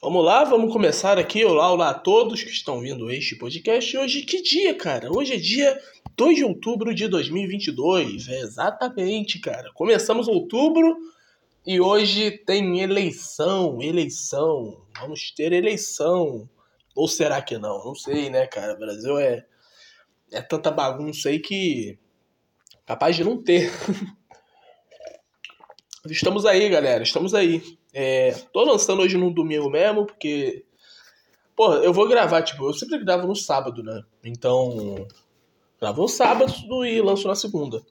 Vamos lá, vamos começar aqui. Olá, olá a todos que estão vindo este podcast. Hoje, que dia, cara? Hoje é dia 2 de outubro de 2022. É exatamente, cara. Começamos outubro e hoje tem eleição, eleição. Vamos ter eleição. Ou será que não? Não sei, né, cara? O Brasil é, é tanta bagunça aí que capaz de não ter. Estamos aí, galera. Estamos aí. É, tô lançando hoje no domingo mesmo, porque. Pô, eu vou gravar, tipo, eu sempre gravo no sábado, né? Então. Gravo no sábado e lanço na segunda.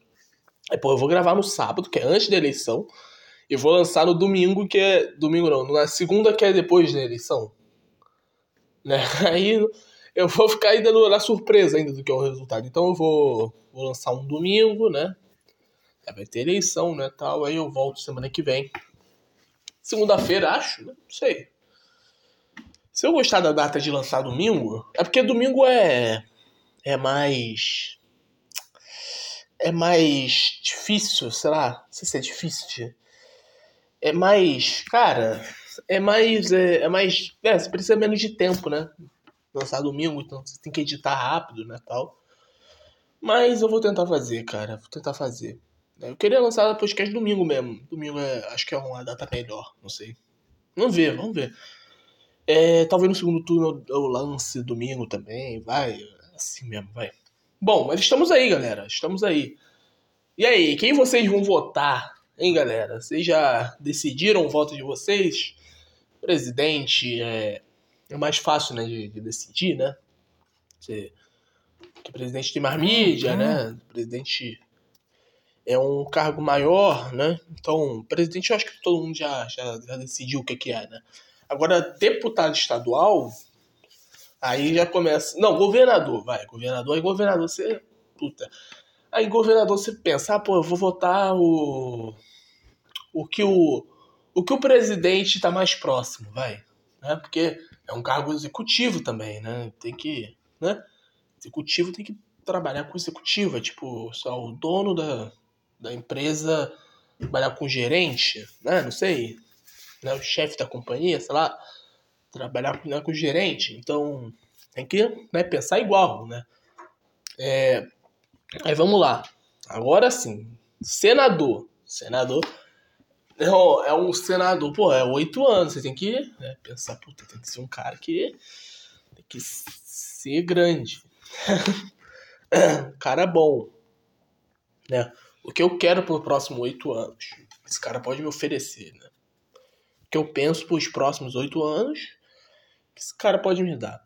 Aí, pô, eu vou gravar no sábado, que é antes da eleição. E vou lançar no domingo, que é. Domingo não, na segunda, que é depois da eleição. Né? Aí eu vou ficar ainda na surpresa ainda do que é o resultado. Então eu vou, vou lançar um domingo, né? vai ter eleição, né, tal. Aí eu volto semana que vem. Segunda-feira, acho, né? Não sei. Se eu gostar da data de lançar domingo, é porque domingo é é mais é mais difícil, sei lá, não sei se é difícil. É mais, cara, é mais é, é mais, é, você precisa menos de tempo, né? Lançar domingo, então você tem que editar rápido, né, tal. Mas eu vou tentar fazer, cara, vou tentar fazer. Eu queria lançar o podcast domingo mesmo. Domingo é, acho que é uma data melhor, não sei. Vamos ver, vamos ver. É, talvez no segundo turno eu lance domingo também, vai. Assim mesmo, vai. Bom, mas estamos aí, galera. Estamos aí. E aí, quem vocês vão votar, hein, galera? Vocês já decidiram o voto de vocês? Presidente é, é mais fácil, né, de, de decidir, né? Você, que presidente tem mais mídia, uhum. né? Presidente é um cargo maior, né? Então, presidente, eu acho que todo mundo já, já, já decidiu o que, que é, né? Agora, deputado estadual, aí já começa. Não, governador, vai. Governador, aí governador você. Puta. Aí governador você pensa, ah, pô, eu vou votar o. O que o. O que o presidente tá mais próximo, vai. Né? Porque é um cargo executivo também, né? Tem que. Né? Executivo tem que trabalhar com executivo, é tipo, só o dono da, da empresa trabalhar com gerente, né? Não sei, né? O chefe da companhia, sei lá, trabalhar né, com gerente. Então tem que né, pensar igual, né? É, aí vamos lá. Agora sim, senador. Senador é, um senador, pô, é oito anos. Você tem que né, pensar, puta, tem que ser um cara que tem que ser grande. cara bom, né? O que eu quero para os próximos oito anos. Esse cara pode me oferecer, né? O que eu penso para os próximos oito anos, esse cara pode me dar.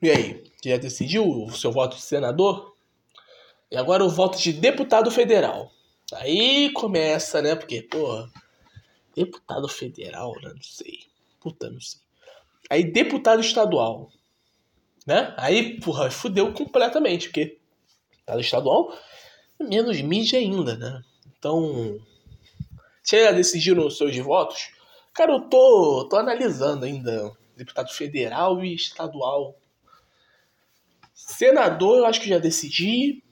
E aí, já decidiu o seu voto de senador? E agora o voto de deputado federal. Aí começa, né? Porque, porra, deputado federal, né? Não sei. Puta, não sei. Aí deputado estadual, né? Aí, porra, fudeu completamente, porque Cada estadual, menos mídia ainda, né? Então, você já decidiram os seus votos? Cara, eu tô, tô analisando ainda deputado federal e estadual. Senador, eu acho que já decidi.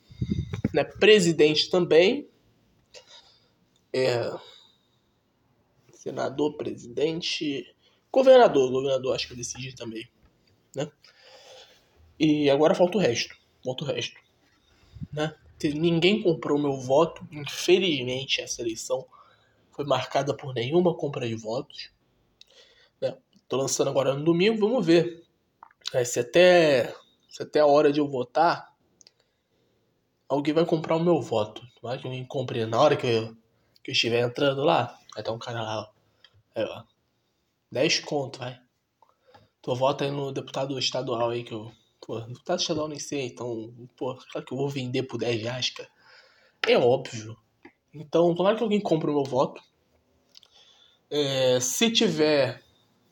Né? Presidente também. É... Senador, presidente. Governador, governador, acho que eu decidi também. Né? E agora falta o resto. Falta o resto né? Ninguém comprou meu voto. Infelizmente, essa eleição foi marcada por nenhuma compra de votos. Né? Tô lançando agora no domingo, vamos ver. É, se, até, se até a hora de eu votar, alguém vai comprar o meu voto. Vai que alguém compre na hora que eu, que eu estiver entrando lá. Vai ter um cara lá. Aí, ó. 10 conto, vai. Tu vota aí no deputado estadual aí que eu Pô, deputado estadual nem sei, então, pô, claro que eu vou vender por 10 reais, cara. É óbvio. Então, tomara que alguém compre o meu voto. É, se tiver.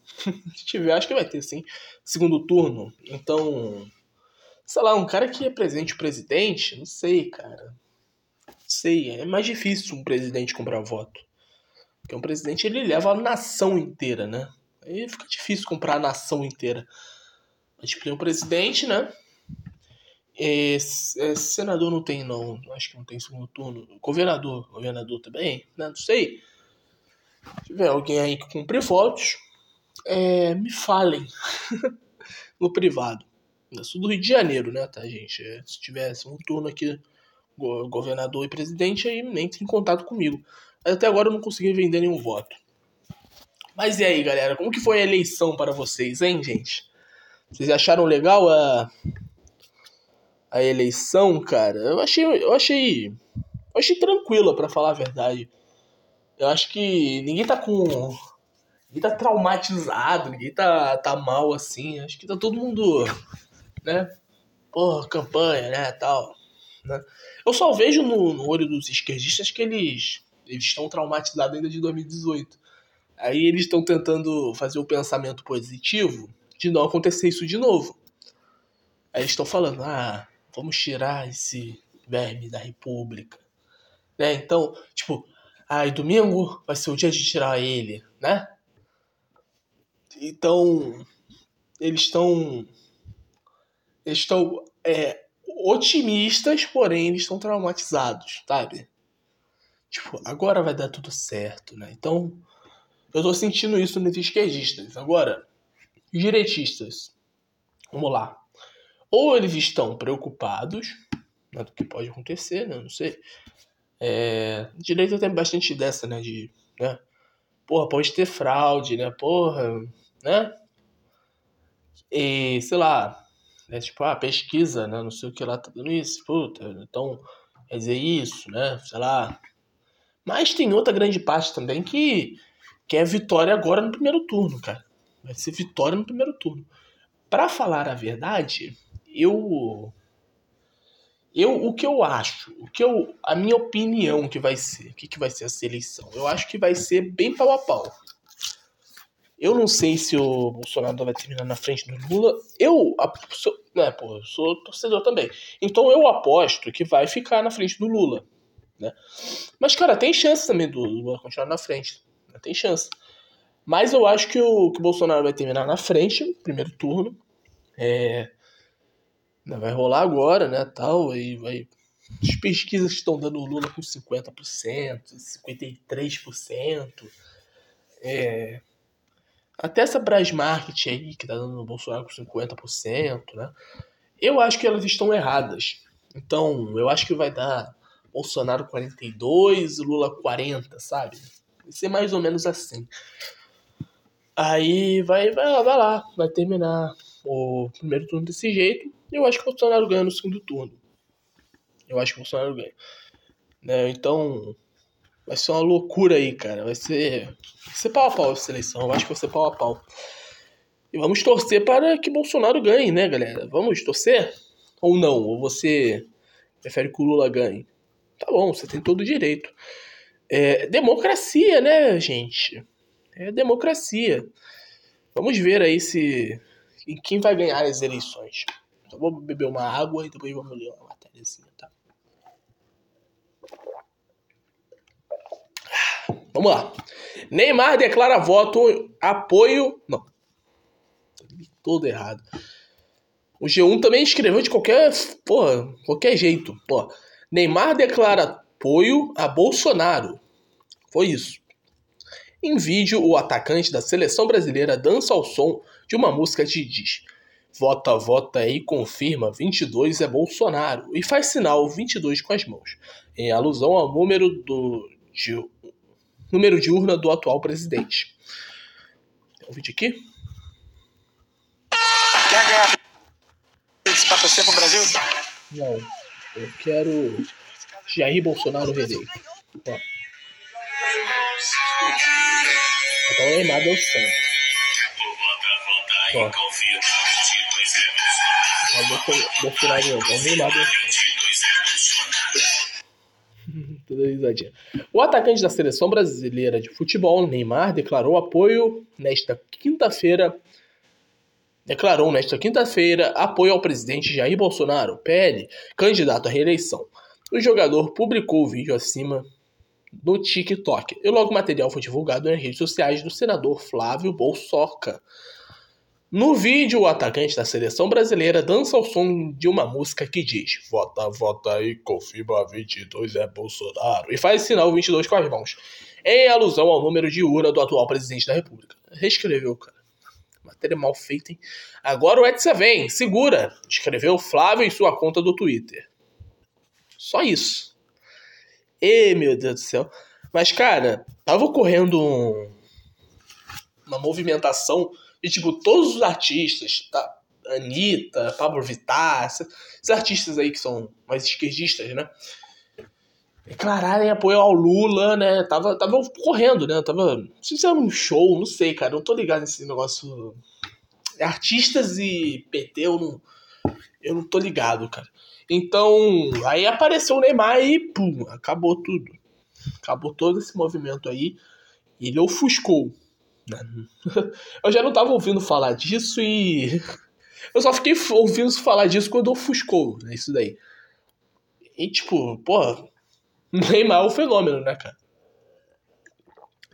se tiver, acho que vai ter sim. Segundo turno. Então. Sei lá, um cara que represente o presidente, não sei, cara. Não sei, é mais difícil um presidente comprar voto. Porque um presidente ele leva a nação inteira, né? Aí fica difícil comprar a nação inteira. A gente tem um presidente, né? É, é, senador não tem, não. Acho que não tem segundo turno. Governador. Governador também, né? Não sei. Se tiver alguém aí que cumpre votos, é, me falem no privado. Eu sou do Rio de Janeiro, né, tá, gente? É, se tivesse um turno aqui, governador e presidente, aí nem tem contato comigo. Mas até agora eu não consegui vender nenhum voto. Mas e aí, galera? Como que foi a eleição para vocês, hein, gente? Vocês acharam legal a, a eleição, cara? Eu achei, eu achei, eu achei tranquila, para falar a verdade. Eu acho que ninguém tá com ninguém tá traumatizado, ninguém tá, tá mal assim. Acho que tá todo mundo, né? Porra, campanha, né, tal. Né? Eu só vejo no, no olho dos esquerdistas que eles eles estão traumatizados ainda de 2018. Aí eles estão tentando fazer o pensamento positivo de não acontecer isso de novo. Aí eles estão falando, ah, vamos tirar esse verme da República. Né? Então, tipo, ai, domingo vai ser o dia de tirar ele, né? Então, eles estão. Eles estão é, otimistas, porém eles estão traumatizados, sabe? Tipo, agora vai dar tudo certo, né? Então, eu tô sentindo isso nos esquerdistas. Agora, direitistas, vamos lá. Ou eles estão preocupados né, do que pode acontecer, né? Não sei. É, direita tem bastante dessa, né? De, né? Porra, pode ter fraude, né? Porra, né? E, sei lá, né? Tipo, ah, pesquisa, né? Não sei o que lá tá dando isso, puta, então quer dizer isso, né? Sei lá, mas tem outra grande parte também que, que é vitória agora no primeiro turno, cara. Vai ser vitória no primeiro turno. Para falar a verdade, eu eu o que eu acho, o que eu a minha opinião que vai ser, o que, que vai ser essa eleição? Eu acho que vai ser bem pau a pau. Eu não sei se o Bolsonaro vai terminar na frente do Lula. Eu, sou, né, pô, sou torcedor também. Então eu aposto que vai ficar na frente do Lula. Né? Mas, cara, tem chance também do Lula continuar na frente. Né? Tem chance. Mas eu acho que o, que o Bolsonaro vai terminar na frente, primeiro turno. É, vai rolar agora, né? Tal, aí vai. As pesquisas estão dando o Lula com 50%, 53%. É, até essa Brasmarket aí, que tá dando o Bolsonaro com 50%, né? Eu acho que elas estão erradas. Então, eu acho que vai dar Bolsonaro 42, Lula 40, sabe? Vai ser mais ou menos assim. Aí vai, vai, vai lá, vai terminar o primeiro turno desse jeito. Eu acho que o Bolsonaro ganha no segundo turno. Eu acho que o Bolsonaro ganha. Né? Então, vai ser uma loucura aí, cara. Vai ser, vai ser pau a pau essa eleição. Eu acho que vai ser pau a pau. E vamos torcer para que Bolsonaro ganhe, né, galera? Vamos torcer? Ou não? Ou você prefere que o Lula ganhe? Tá bom, você tem todo o direito. É democracia, né, gente? É democracia. Vamos ver aí se quem vai ganhar as eleições. Então vou beber uma água e depois vamos ler uma matériazinha, tá? Vamos lá. Neymar declara voto apoio. Não. Todo errado. O G1 também escreveu de qualquer. Porra, qualquer jeito. Porra. Neymar declara apoio a Bolsonaro. Foi isso. Em vídeo, o atacante da seleção brasileira dança ao som de uma música que diz: Vota, vota e confirma 22 é Bolsonaro e faz sinal 22 com as mãos, em alusão ao número do de, número de urna do atual presidente. Tem um vídeo aqui? Quer ganhar para torcer pro Brasil? Não. Eu quero Jair Bolsonaro reeleito. Ó. Então o Neymar. Bolsonaro não. Então o Toda risadinha. O atacante da seleção brasileira de futebol, Neymar, declarou apoio nesta quinta-feira declarou nesta quinta-feira apoio ao presidente Jair Bolsonaro, PL, candidato à reeleição. O jogador publicou o vídeo acima no TikTok e logo o material foi divulgado nas redes sociais do senador Flávio Bolsoca. No vídeo, o atacante da seleção brasileira dança ao som de uma música que diz: Vota, vota aí, confirma 22 é Bolsonaro. E faz sinal 22 com as mãos. em alusão ao número de urna do atual presidente da República. Reescreveu, cara. Matéria mal feita, hein? Agora o Edson vem, segura, escreveu Flávio em sua conta do Twitter. Só isso. E meu Deus do céu. Mas, cara, tava ocorrendo um, uma movimentação de, tipo, todos os artistas, tá? Anitta, Pablo Vittar, esses artistas aí que são mais esquerdistas, né? declararem apoio ao Lula, né? Tava, tava correndo, né? Tava. Não sei se era um show, não sei, cara. Não tô ligado nesse negócio. Artistas e PT, eu não. Eu não tô ligado, cara. Então, aí apareceu o Neymar e pum, acabou tudo. Acabou todo esse movimento aí. E ele ofuscou. Eu já não tava ouvindo falar disso e. Eu só fiquei ouvindo falar disso quando ofuscou, né? Isso daí. E tipo, porra, Neymar é um fenômeno, né, cara?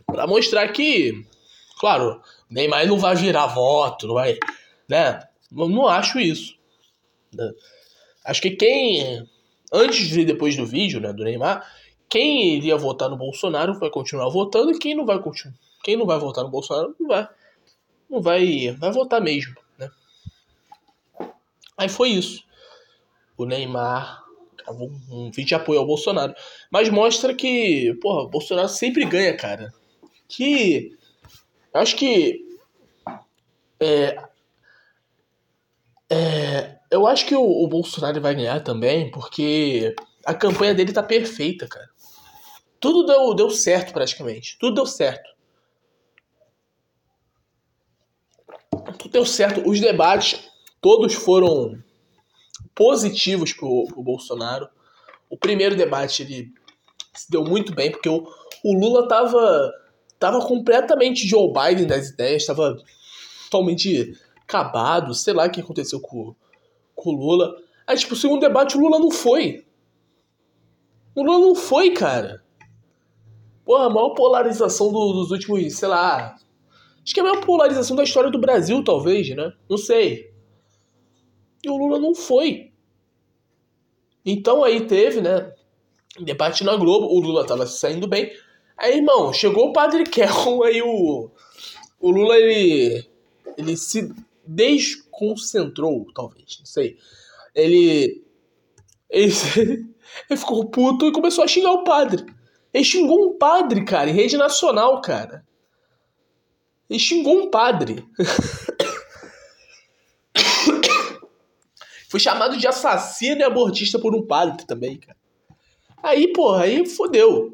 Pra mostrar que, claro, Neymar não vai virar voto, não vai, né? Eu não acho isso. Né? Acho que quem, antes e depois do vídeo, né, do Neymar, quem iria votar no Bolsonaro vai continuar votando e quem não vai continuar, quem não vai votar no Bolsonaro não vai, não vai, vai votar mesmo, né? Aí foi isso. O Neymar um vídeo de apoio ao Bolsonaro. Mas mostra que, porra, o Bolsonaro sempre ganha, cara. Que. Acho que. É, é, eu acho que o, o, Bolsonaro vai ganhar também, porque a campanha dele tá perfeita, cara. Tudo deu, deu certo, praticamente. Tudo deu certo. Tudo deu certo. Os debates, todos foram positivos pro, pro Bolsonaro. O primeiro debate ele se deu muito bem, porque o, o Lula tava, tava completamente Joe Biden das ideias, estava totalmente acabado, sei lá o que aconteceu com, com o Lula. Aí, tipo, o segundo debate o Lula não foi. O Lula não foi, cara. Porra, a maior polarização do, dos últimos, sei lá. Acho que é a maior polarização da história do Brasil, talvez, né? Não sei. E o Lula não foi. Então aí teve, né? Debate na Globo, o Lula tava saindo bem. Aí, irmão, chegou o Padre Kelson, aí o, o Lula, ele, ele se desconcentrou, talvez, não sei. Ele, ele, ele ficou puto e começou a xingar o padre. Ele xingou um padre, cara, em rede nacional, cara. Ele xingou um padre. Foi chamado de assassino e abortista por um padre também, cara. Aí, porra, aí fodeu.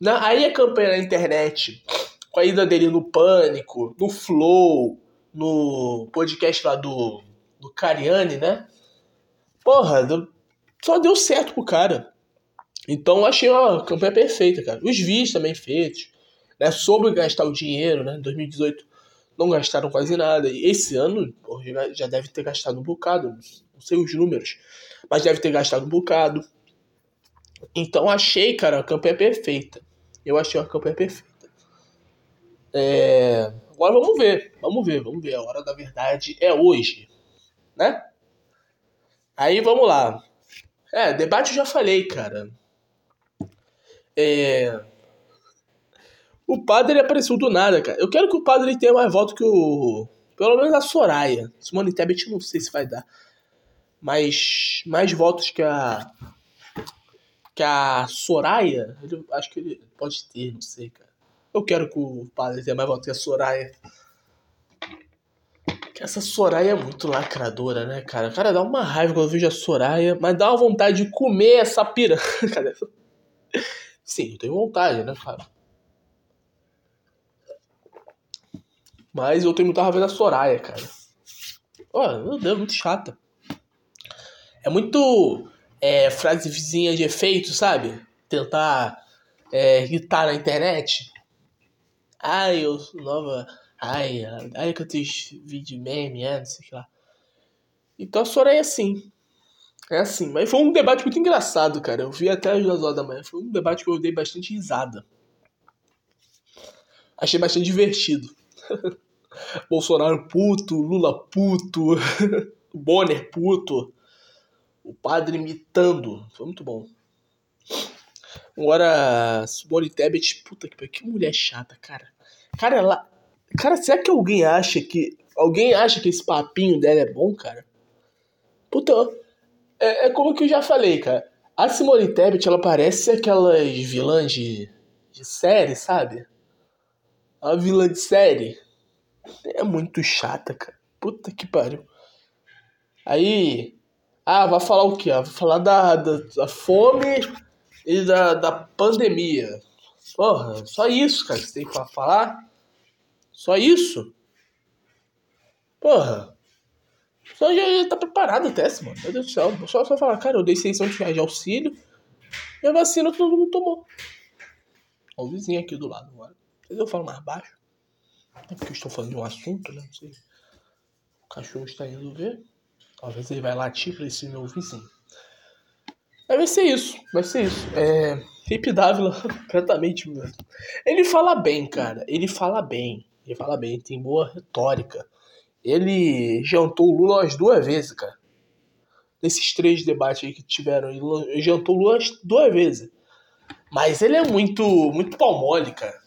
Na, aí a campanha na internet, com a ida dele no Pânico, no Flow, no podcast lá do, do Cariani, né? Porra, só deu certo pro cara. Então achei uma campanha perfeita, cara. Os vídeos também feitos, né? Sobre gastar o dinheiro, né? Em 2018 não gastaram quase nada. E esse ano já deve ter gastado um bocado, não sei os números, mas deve ter gastado um bocado. Então achei, cara, a campanha perfeita. Eu achei uma campanha perfeita. É... Agora vamos ver, vamos ver, vamos ver. A hora da verdade é hoje, né? Aí vamos lá. É, debate eu já falei, cara. É o padre apareceu do nada, cara. Eu quero que o padre tenha mais voto que o. Pelo menos a Soraya. Simone Tebet não sei se vai dar. Mas mais votos que a. Que a Soraya. Eu acho que ele pode ter, não sei, cara. Eu quero que o padre tenha mais votos que a Soraya. Que essa Soraya é muito lacradora, né, cara? Cara, dá uma raiva quando eu vejo a Soraya, mas dá uma vontade de comer essa piranha. Sim, eu tenho vontade, né, cara? Mas eu tenho muita raiva da Soraya, cara. Oh, meu Deus, muito chata. É muito é, frase vizinha de efeito, sabe? Tentar é, irritar na internet. Ai, eu sou nova. Ai, ai que eu tenho vídeo meme, é, não sei o que lá. Então a Soraya é assim. É assim. Mas foi um debate muito engraçado, cara. Eu vi até as duas horas da manhã. Foi um debate que eu dei bastante risada. Achei bastante divertido. Bolsonaro puto, Lula puto, Bonner puto, o padre imitando. Foi muito bom. Agora, Simone Tebet, puta que que mulher chata, cara. Cara, ela. Cara, será que alguém acha que. Alguém acha que esse papinho dela é bom, cara? Puta, é, é como que eu já falei, cara. A Simone Tebet, ela parece aquelas vilãs de, de série, sabe? A vilã de série. É muito chata, cara. Puta que pariu. Aí. Ah, vai falar o quê? Vai falar da, da, da fome e da, da pandemia. Porra, só isso, cara, que você tem pra falar? Só isso? Porra. Só já, já tá preparado até, mano. Meu Deus do céu. Só, só falar, cara, eu dei 600 reais de auxílio e a vacina todo mundo tomou. Ó, o vizinho aqui do lado agora. Eu falo mais baixo. É porque eu estou falando de um assunto, né? Não sei. O cachorro está indo ver. Talvez ele vai latir pra esse meu vizinho. Mas vai ser isso, vai ser isso. É. Felipe Dávila, completamente mesmo. Ele fala bem, cara. Ele fala bem. Ele fala bem, tem boa retórica. Ele jantou o Lula as duas vezes, cara. Nesses três debates aí que tiveram, ele jantou o Lula as duas vezes. Mas ele é muito, muito palmole, cara.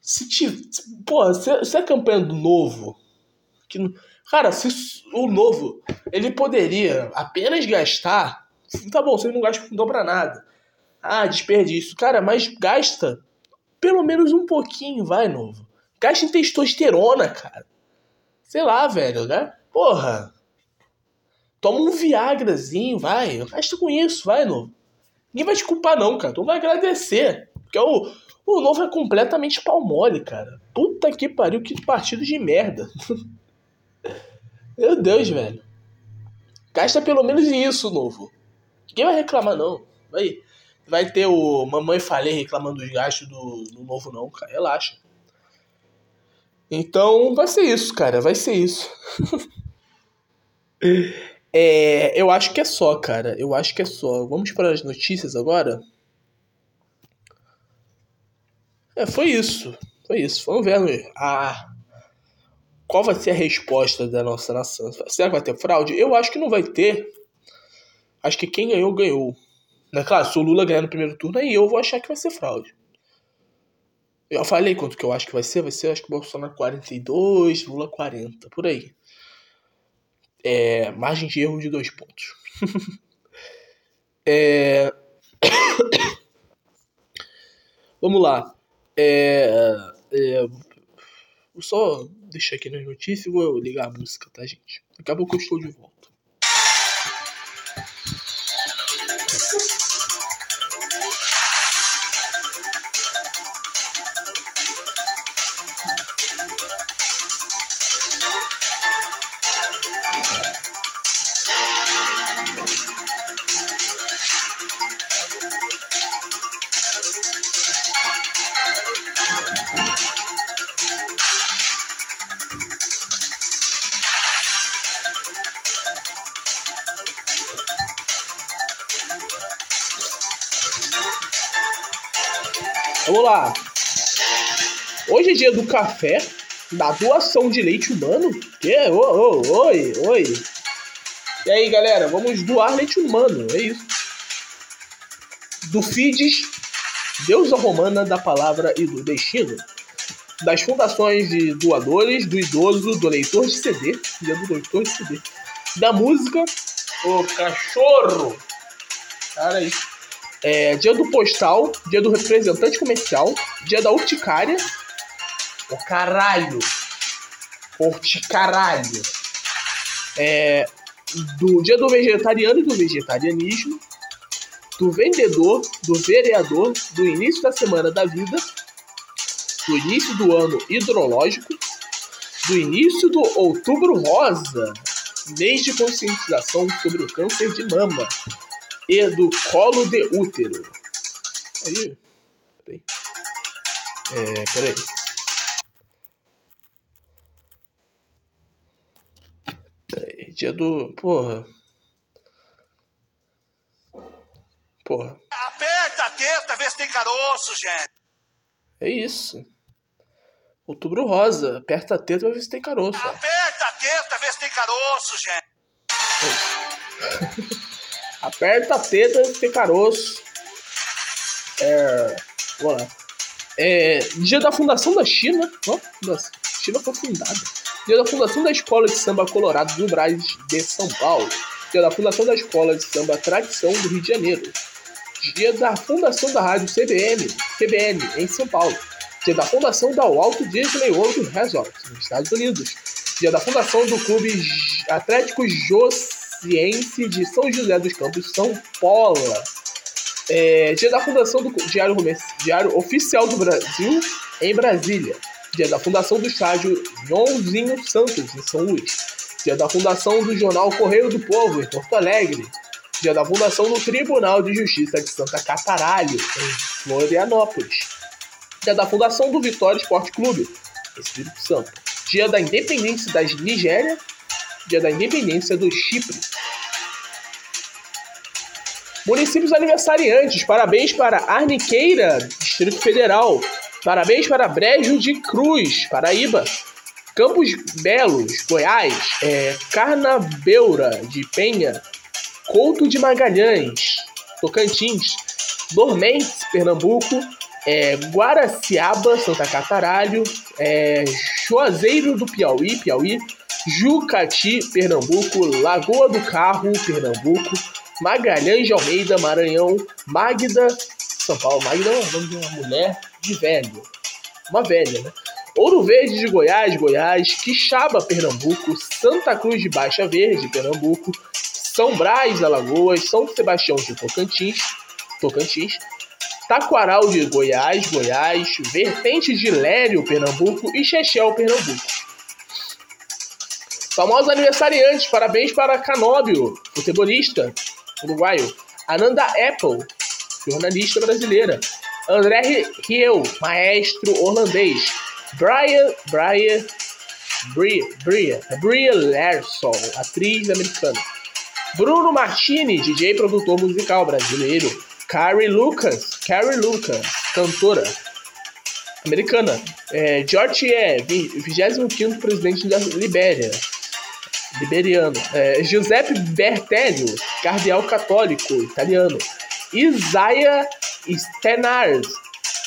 Se tiver. Porra, se, se a campanha do novo. Que, cara, se o novo. Ele poderia apenas gastar. Tá bom, você não gasta não pra nada. Ah, desperdício. Cara, mas gasta pelo menos um pouquinho, vai, novo. Gasta em testosterona, cara. Sei lá, velho, né? Porra. Toma um Viagrazinho, vai. Gasta com isso, vai, novo. Ninguém vai te culpar, não, cara. Tu vai agradecer. Porque o, o novo é completamente palmole, cara. Puta que pariu, que partido de merda. Meu Deus, velho. Gasta pelo menos isso, novo. Ninguém vai reclamar, não. Vai, vai ter o Mamãe Falei reclamando dos gastos do, do novo, não, cara. Relaxa. Então, vai ser isso, cara. Vai ser isso. é, eu acho que é só, cara. Eu acho que é só. Vamos para as notícias agora? É, foi isso. Foi isso. Vamos ver a, qual vai ser a resposta da nossa nação. Será que vai ter fraude? Eu acho que não vai ter. Acho que quem ganhou, ganhou. Né? Claro, se o Lula ganhar no primeiro turno, aí eu vou achar que vai ser fraude. Eu falei quanto que eu acho que vai ser. Vai ser, acho que Bolsonaro 42, Lula 40, por aí. É, margem de erro de dois pontos. é... Vamos lá. É, é, só deixar aqui nas notícias e vou ligar a música, tá, gente? Acabou que eu estou de volta. Vamos lá. Hoje é dia do café, da doação de leite humano. Que? Oh, oh, oi, oi. E aí, galera, vamos doar leite humano, é isso. Do FIDES, Deusa Romana da Palavra e do Destino. Das fundações de doadores, do idoso, do leitor de CD, do leitor de CD. Da música, o cachorro. Cara, isso é, dia do postal, dia do representante comercial, dia da urticária. O caralho! Urticaralho! É, do dia do vegetariano e do vegetarianismo, do vendedor, do vereador, do início da semana da vida, do início do ano hidrológico, do início do outubro rosa, mês de conscientização sobre o câncer de mama, e do colo de útero. Aí. Peraí. É, peraí. Peraí. Dia do. Porra. Porra. Aperta a teta, vê se tem caroço, gente. É isso. Outubro rosa. Aperta a teta ver se tem caroço. Aperta a teta, vê se tem caroço, gente. Aperta a teta, tem caroço. É, vamos lá. É, dia da fundação da China. Ó, a China foi fundada. Dia da fundação da Escola de Samba Colorado do Braz de São Paulo. Dia da fundação da Escola de Samba Tradição do Rio de Janeiro. Dia da fundação da Rádio CBN, CBN em São Paulo. Dia da fundação da Walt Disney World Resort nos Estados Unidos. Dia da fundação do Clube Atlético Josiense de São José dos Campos, São Paulo. É, dia da fundação do Diário, Diário Oficial do Brasil em Brasília. Dia da fundação do estádio Joãozinho Santos, em São Luís. Dia da fundação do jornal Correio do Povo, em Porto Alegre. Dia da fundação do Tribunal de Justiça de Santa Cataralho, em Florianópolis. Dia da fundação do Vitória Esporte Clube, Espírito Santo. Dia da independência da Nigéria. Dia da independência do Chipre. Municípios aniversariantes. Parabéns para Arniqueira, Distrito Federal. Parabéns para Brejo de Cruz, Paraíba. Campos Belos, Goiás. É, Carnabeura de Penha. Couto de Magalhães, Tocantins. Dormentes, Pernambuco. É, Guaraciaba, Santa Cataralho. É, Juazeiro do Piauí, Piauí. Jucati, Pernambuco. Lagoa do Carro, Pernambuco. Magalhães de Almeida, Maranhão. Magda, São Paulo. Magda é o nome de uma mulher de velho. Uma velha, né? Ouro Verde de Goiás, Goiás, Quixaba, Pernambuco, Santa Cruz de Baixa Verde, Pernambuco, São Brás, Alagoas, São Sebastião de Tocantins, Tocantins, Taquaral de Goiás, Goiás, Vertente de Lério, Pernambuco e Chechel, Pernambuco. Famosos aniversariantes, parabéns para Canóbio, futebolista uruguaio, Ananda Apple, jornalista brasileira, André Rieu, maestro holandês. Brian, Brian, Bria, Bria, Bria Larson, atriz americana. Bruno Martini, DJ produtor musical brasileiro. Carrie Lucas, Carrie Lucas, cantora americana. É, George é 25 presidente da Libéria, liberiano. É, Giuseppe Bertelio, cardeal católico italiano. Isaiah Stenars,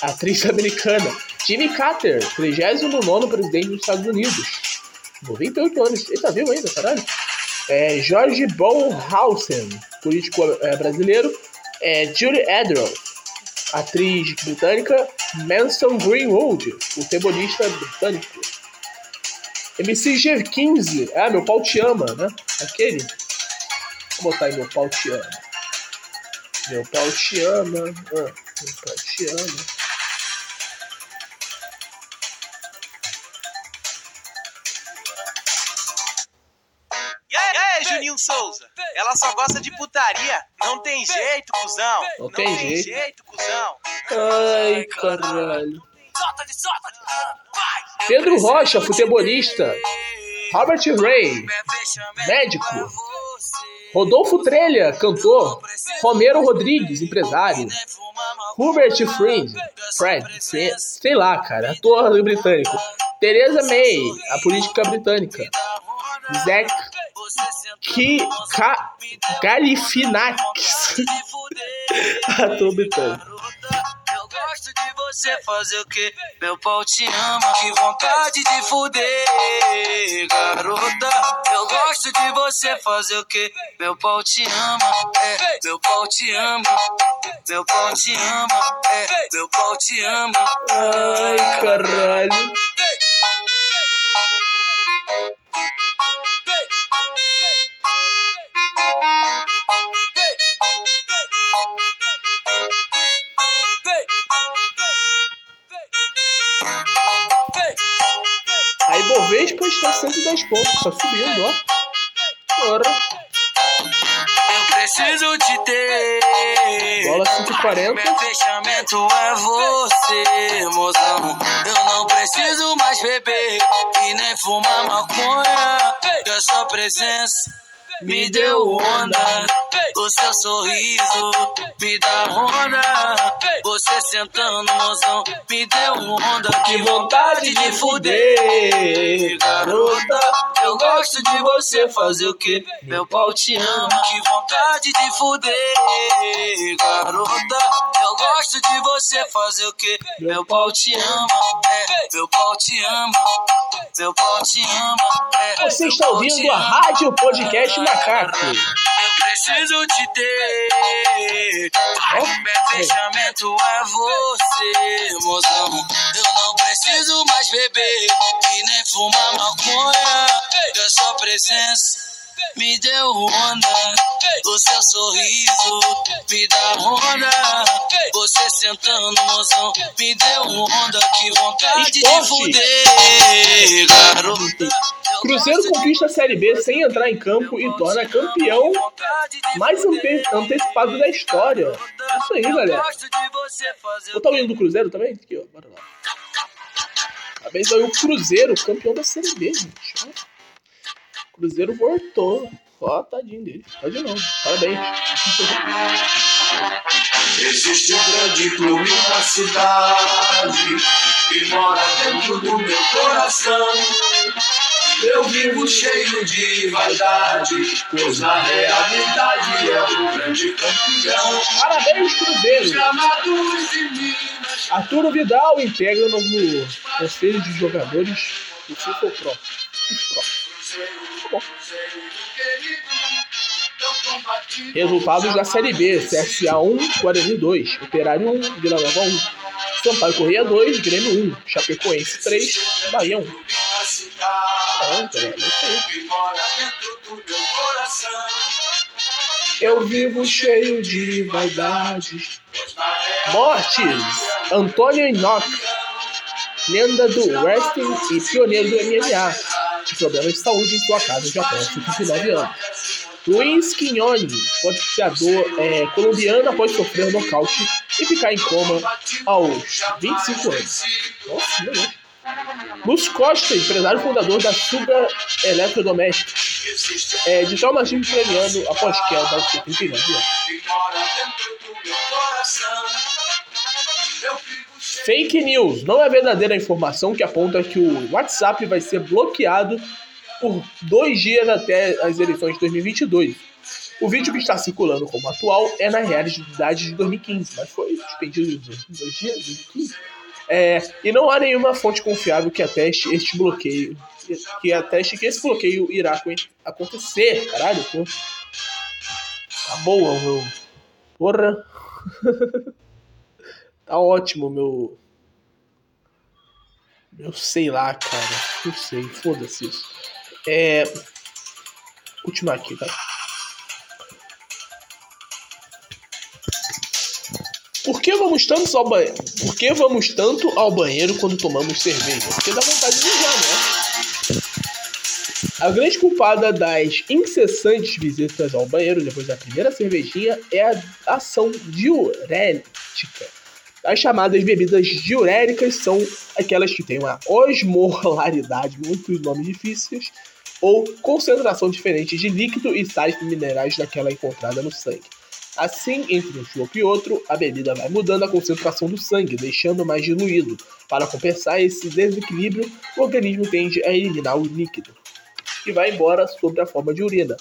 atriz americana. Jimmy Carter, 39 presidente dos Estados Unidos. 98 anos. Ele tá vivo ainda, caralho. É, George Bonhausen, político é, brasileiro. É, Judy Edrow, atriz britânica. Manson Greenwood, futebolista britânico. MC G15, ah, meu pau te ama, né? Aquele. Vou botar aí meu pau te ama. Meu pau te ama. Ah, meu pau te ama. Souza? Ela só gosta de putaria. Não tem jeito, cuzão. Não Não tem tem jeito. jeito, cuzão. Ai, caralho. Pedro Rocha, futebolista. Robert Ray, médico. Rodolfo Trelha, cantor. Romero Rodrigues, empresário. Hubert Friend, Fred, sei lá, cara, ator britânico. Theresa May, a política britânica. Zack Ki, Ka, Galifianakis, ator britânico. Eu gosto de você fazer o que? Meu pau te ama, que vontade de fuder, garota. Eu gosto de você fazer o que? Meu pau te ama, é, meu pau te ama, meu pau te ama, é, meu pau te ama. Ai, caralho. Ibovespa está 110 pontos, tá subindo, ó. Ora, Eu preciso te ter. bola 5,40. Meu fechamento é você, mozão. Eu não preciso mais beber e nem fumar maconha. Que a sua presença me deu onda. O seu sorriso me dá onda. Você sentando, mozão, me deu onda. Que vontade de fuder, garota. Eu gosto de você fazer o que? Meu pau te ama, que vontade de fuder, garota. Eu gosto de você fazer o que? Meu pau te ama, é, meu pau te ama, meu pau te ama, é. Você está ouvindo a Rádio Podcast Macaco. Preciso te ter. Meu fechamento é você, mozão. Eu não preciso mais beber e nem fumar maconha. Que a sua presença me deu onda. O seu sorriso me dá onda. Você sentando, mozão, me deu onda. Que vontade de fuder, garota. Cruzeiro conquista a Série B sem entrar em campo e torna campeão mais ante- antecipado da história. Isso aí, galera. Eu tô indo do Cruzeiro também? Aqui, ó. Bora lá. Parabéns aí o Cruzeiro, campeão da Série B, gente. Cruzeiro voltou. Ó, tadinho dele. Tá de novo. Parabéns. Existe um grande clube na cidade que mora dentro do meu coração. Eu vivo cheio de vaidade, pois na realidade é o grande campeão. Parabéns, Cruzeiro. Gramados Minas, Arturo Vidal integra o novo conselho de jogadores do FIFA Pro. Tá bom. Resultados da Série B: CSA 1, Guarani 2, Operário 1, Vila Nova 1, Sampaio Correia 2, Grêmio 1, Chapecoense 3, Bahia 1. Coração. Eu vivo cheio de realidade Mortes: Antônio Enoch, lenda do wrestling e pioneiro do MMA, de problemas de saúde em sua casa já após 59 anos. Luiz Quignoni, boxeador é, colombiano após sofrer nocaute e ficar em coma aos 25 anos. Nossa, meu Deus. Luz Costa, empresário fundador da Suga Eletrodoméstica, é, de traumatismo craniano após queda aos 79 anos. Fake news. Não é verdadeira a informação que aponta que o WhatsApp vai ser bloqueado por dois dias até as eleições de 2022. O vídeo que está circulando como atual é na realidade de 2015, mas foi suspendido em dois dias, 2015. É, e não há nenhuma fonte confiável que ateste este bloqueio, que ateste que esse bloqueio irá acon- acontecer. Caralho, pô. Tá boa, meu. Porra. Tá ótimo, meu. Meu sei lá, cara. Não sei, foda-se isso. É. Última aqui, tá? Que vamos tanto ao banheiro? Por que vamos tanto ao banheiro quando tomamos cerveja? Porque dá vontade de mijar, né? A grande culpada das incessantes visitas ao banheiro depois da primeira cervejinha é a ação diurética. As chamadas bebidas diuréricas são aquelas que têm uma osmolaridade, muitos nomes difíceis, ou concentração diferente de líquido e sais minerais daquela encontrada no sangue. Assim, entre um chope e outro, a bebida vai mudando a concentração do sangue, deixando mais diluído. Para compensar esse desequilíbrio, o organismo tende a eliminar o líquido, que vai embora sob a forma de urina.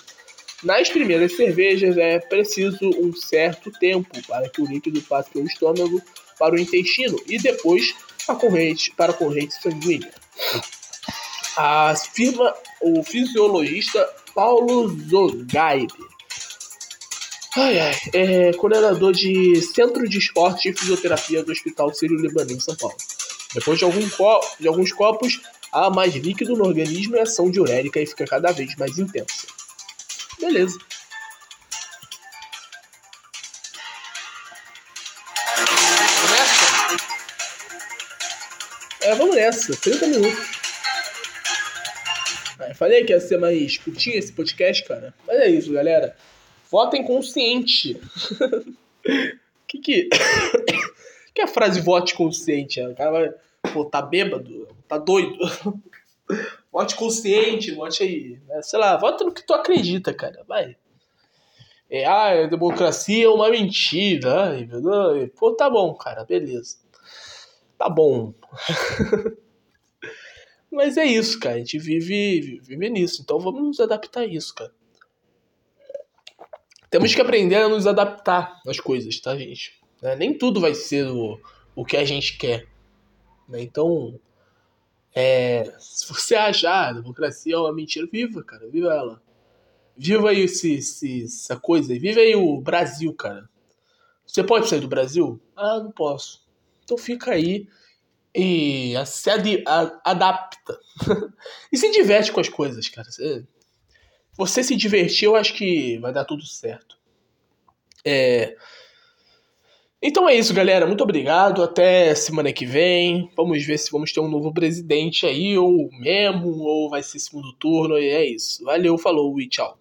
Nas primeiras cervejas é preciso um certo tempo para que o líquido passe pelo estômago para o intestino e depois a corrente para a corrente sanguínea. A firma o fisiologista Paulo Zogaib ai, ai, é coordenador de Centro de Esporte e Fisioterapia do Hospital Sírio-Libanês em São Paulo. Depois de, algum co- de alguns copos, há mais líquido no organismo e ação diurética e fica cada vez mais intensa. Beleza. É, vamos nessa. 30 minutos. Falei que ia ser mais curtinho esse podcast, cara. Mas é isso, galera. Votem consciente. que que... que é a frase vote consciente? O cara vai... Pô, tá bêbado? Tá doido? vote consciente, vote aí. né? Sei lá, vota no que tu acredita, cara. Vai. É, ah, a democracia é uma mentira. Ai. Pô, tá bom, cara. Beleza. Tá bom. Mas é isso, cara. A gente vive, vive nisso. Então vamos nos adaptar a isso, cara. Temos que aprender a nos adaptar às coisas, tá, gente? Né? Nem tudo vai ser o, o que a gente quer. Né? Então, é, se você achar a democracia é uma mentira, viva, cara. Viva ela. Viva aí esse, esse, essa coisa. Viva aí o Brasil, cara. Você pode sair do Brasil? Ah, não posso. Então fica aí e se ad, a, adapta. e se diverte com as coisas, cara. Você, você se divertir, eu acho que vai dar tudo certo. É... Então é isso, galera. Muito obrigado. Até semana que vem. Vamos ver se vamos ter um novo presidente aí, ou mesmo, ou vai ser segundo turno. E é isso. Valeu, falou e tchau.